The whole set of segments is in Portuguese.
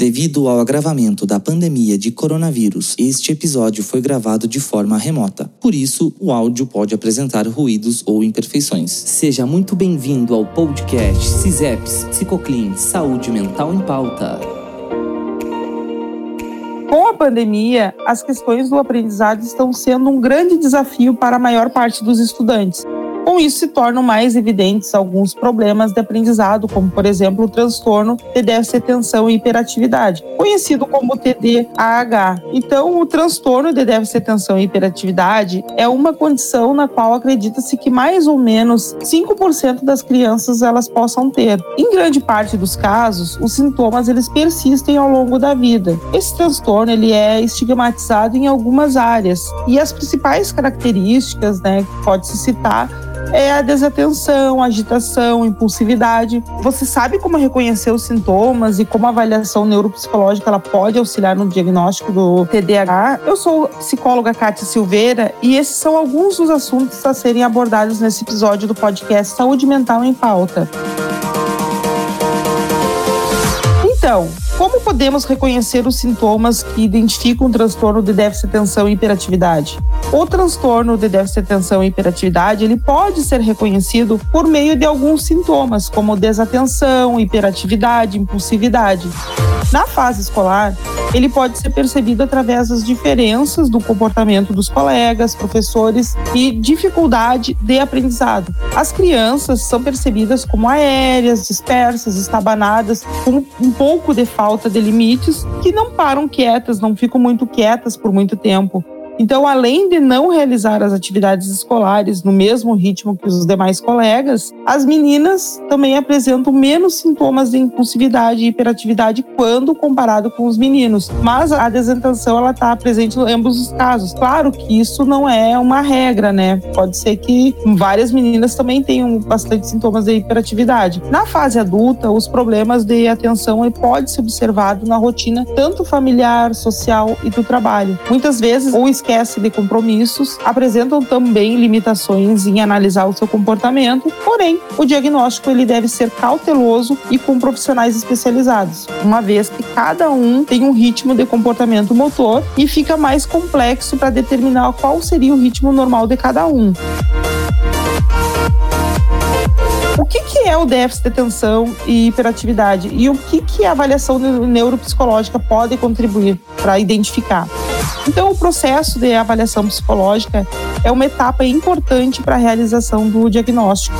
Devido ao agravamento da pandemia de coronavírus, este episódio foi gravado de forma remota. Por isso, o áudio pode apresentar ruídos ou imperfeições. Seja muito bem-vindo ao podcast CISEPS Psicoclean Saúde Mental em Pauta. Com a pandemia, as questões do aprendizado estão sendo um grande desafio para a maior parte dos estudantes. Com isso, se tornam mais evidentes alguns problemas de aprendizado, como, por exemplo, o transtorno de déficit de atenção e hiperatividade, conhecido como TDAH. Então, o transtorno de déficit de atenção e hiperatividade é uma condição na qual acredita-se que mais ou menos 5% das crianças elas possam ter. Em grande parte dos casos, os sintomas eles persistem ao longo da vida. Esse transtorno ele é estigmatizado em algumas áreas e as principais características, né, pode se citar é a desatenção, agitação, impulsividade. Você sabe como reconhecer os sintomas e como a avaliação neuropsicológica ela pode auxiliar no diagnóstico do TDAH? Eu sou psicóloga Kátia Silveira e esses são alguns dos assuntos a serem abordados nesse episódio do podcast Saúde Mental em Pauta. Então, como podemos reconhecer os sintomas que identificam o transtorno de déficit de atenção e hiperatividade? O transtorno de déficit de atenção e hiperatividade, ele pode ser reconhecido por meio de alguns sintomas, como desatenção, hiperatividade, impulsividade. Na fase escolar, ele pode ser percebido através das diferenças do comportamento dos colegas, professores e dificuldade de aprendizado. As crianças são percebidas como aéreas, dispersas, estabanadas, com um pouco de falta de limites, que não param quietas, não ficam muito quietas por muito tempo. Então, além de não realizar as atividades escolares no mesmo ritmo que os demais colegas, as meninas também apresentam menos sintomas de impulsividade e hiperatividade quando comparado com os meninos. Mas a desatenção ela está presente em ambos os casos. Claro que isso não é uma regra, né? Pode ser que várias meninas também tenham bastante sintomas de hiperatividade. Na fase adulta, os problemas de atenção pode ser observado na rotina tanto familiar, social e do trabalho. Muitas vezes o esquece de compromissos, apresentam também limitações em analisar o seu comportamento, porém, o diagnóstico ele deve ser cauteloso e com profissionais especializados, uma vez que cada um tem um ritmo de comportamento motor e fica mais complexo para determinar qual seria o ritmo normal de cada um. O que, que é o déficit de atenção e hiperatividade e o que, que a avaliação neuropsicológica pode contribuir para identificar? Então, o processo de avaliação psicológica é uma etapa importante para a realização do diagnóstico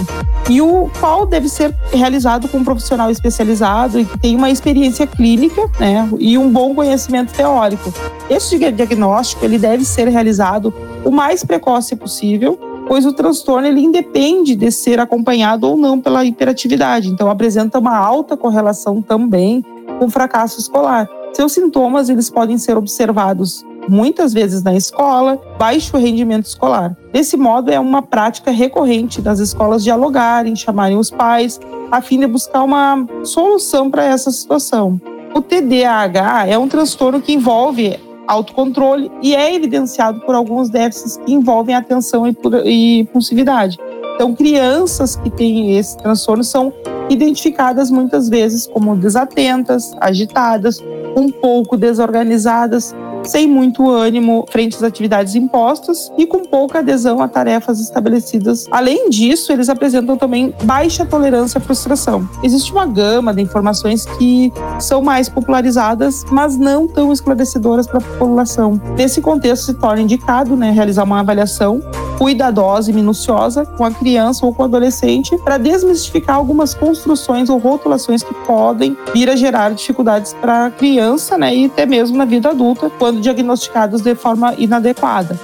e o qual deve ser realizado com um profissional especializado e que tem uma experiência clínica, né, e um bom conhecimento teórico. Esse diagnóstico ele deve ser realizado o mais precoce possível, pois o transtorno ele independe de ser acompanhado ou não pela hiperatividade, então apresenta uma alta correlação também com fracasso escolar. Seus sintomas eles podem ser observados muitas vezes na escola, baixo rendimento escolar. Desse modo, é uma prática recorrente das escolas dialogarem, chamarem os pais, a fim de buscar uma solução para essa situação. O TDAH é um transtorno que envolve autocontrole e é evidenciado por alguns déficits que envolvem atenção e impulsividade. Então, crianças que têm esse transtorno são identificadas muitas vezes como desatentas, agitadas, um pouco desorganizadas, sem muito ânimo frente às atividades impostas e com pouca adesão a tarefas estabelecidas. Além disso, eles apresentam também baixa tolerância à frustração. Existe uma gama de informações que são mais popularizadas, mas não tão esclarecedoras para a população. Nesse contexto, se torna indicado né, realizar uma avaliação cuidadosa e minuciosa com a criança ou com o adolescente para desmistificar algumas construções ou rotulações que podem vir a gerar dificuldades para a criança né, e até mesmo na vida adulta, quando diagnosticados de forma inadequada.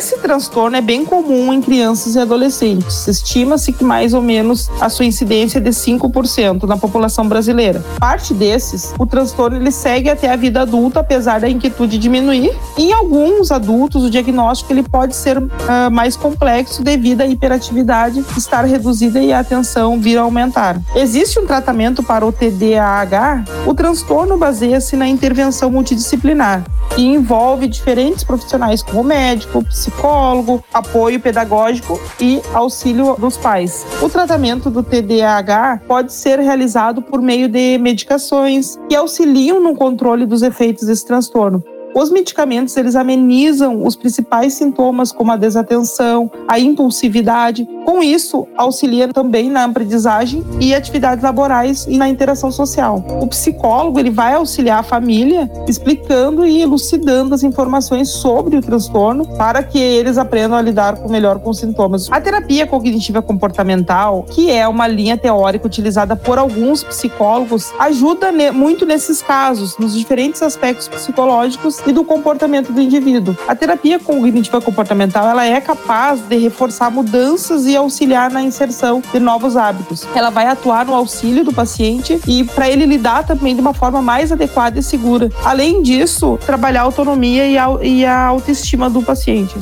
Esse transtorno é bem comum em crianças e adolescentes. Estima-se que mais ou menos a sua incidência é de 5% na população brasileira. Parte desses, o transtorno ele segue até a vida adulta, apesar da inquietude diminuir. Em alguns adultos, o diagnóstico ele pode ser uh, mais complexo devido à hiperatividade estar reduzida e a atenção vir a aumentar. Existe um tratamento para o TDAH? O transtorno baseia-se na intervenção multidisciplinar. E envolve diferentes profissionais como médico, psicólogo, apoio pedagógico e auxílio dos pais. O tratamento do TDAH pode ser realizado por meio de medicações que auxiliam no controle dos efeitos desse transtorno. Os medicamentos eles amenizam os principais sintomas como a desatenção, a impulsividade. Com isso, auxilia também na aprendizagem e atividades laborais e na interação social. O psicólogo ele vai auxiliar a família explicando e elucidando as informações sobre o transtorno para que eles aprendam a lidar melhor com os sintomas. A terapia cognitiva comportamental, que é uma linha teórica utilizada por alguns psicólogos, ajuda muito nesses casos, nos diferentes aspectos psicológicos e do comportamento do indivíduo. A terapia cognitiva comportamental ela é capaz de reforçar mudanças e auxiliar na inserção de novos hábitos. Ela vai atuar no auxílio do paciente e para ele lidar também de uma forma mais adequada e segura. Além disso, trabalhar a autonomia e a, e a autoestima do paciente.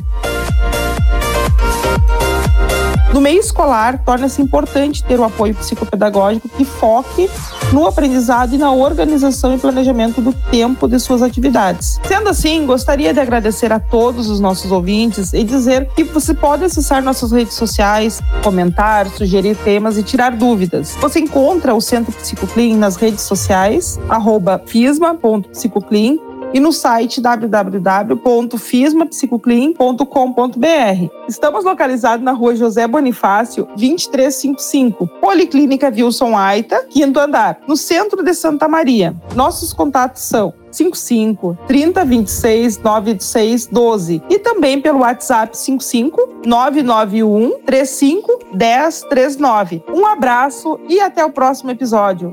No meio escolar, torna-se importante ter o apoio psicopedagógico que foque no aprendizado e na organização e planejamento do tempo de suas atividades. Sendo assim, gostaria de agradecer a todos os nossos ouvintes e dizer que você pode acessar nossas redes sociais, comentar, sugerir temas e tirar dúvidas. Você encontra o Centro Psicoclean nas redes sociais, arroba fisma.psicoclean e no site www.fismapsicoclean.com.br. Estamos localizados na rua José Bonifácio, 2355, Policlínica Wilson Aita, quinto andar, no centro de Santa Maria. Nossos contatos são 55 30 26 96 12 e também pelo WhatsApp 55 991 35 10 39. Um abraço e até o próximo episódio.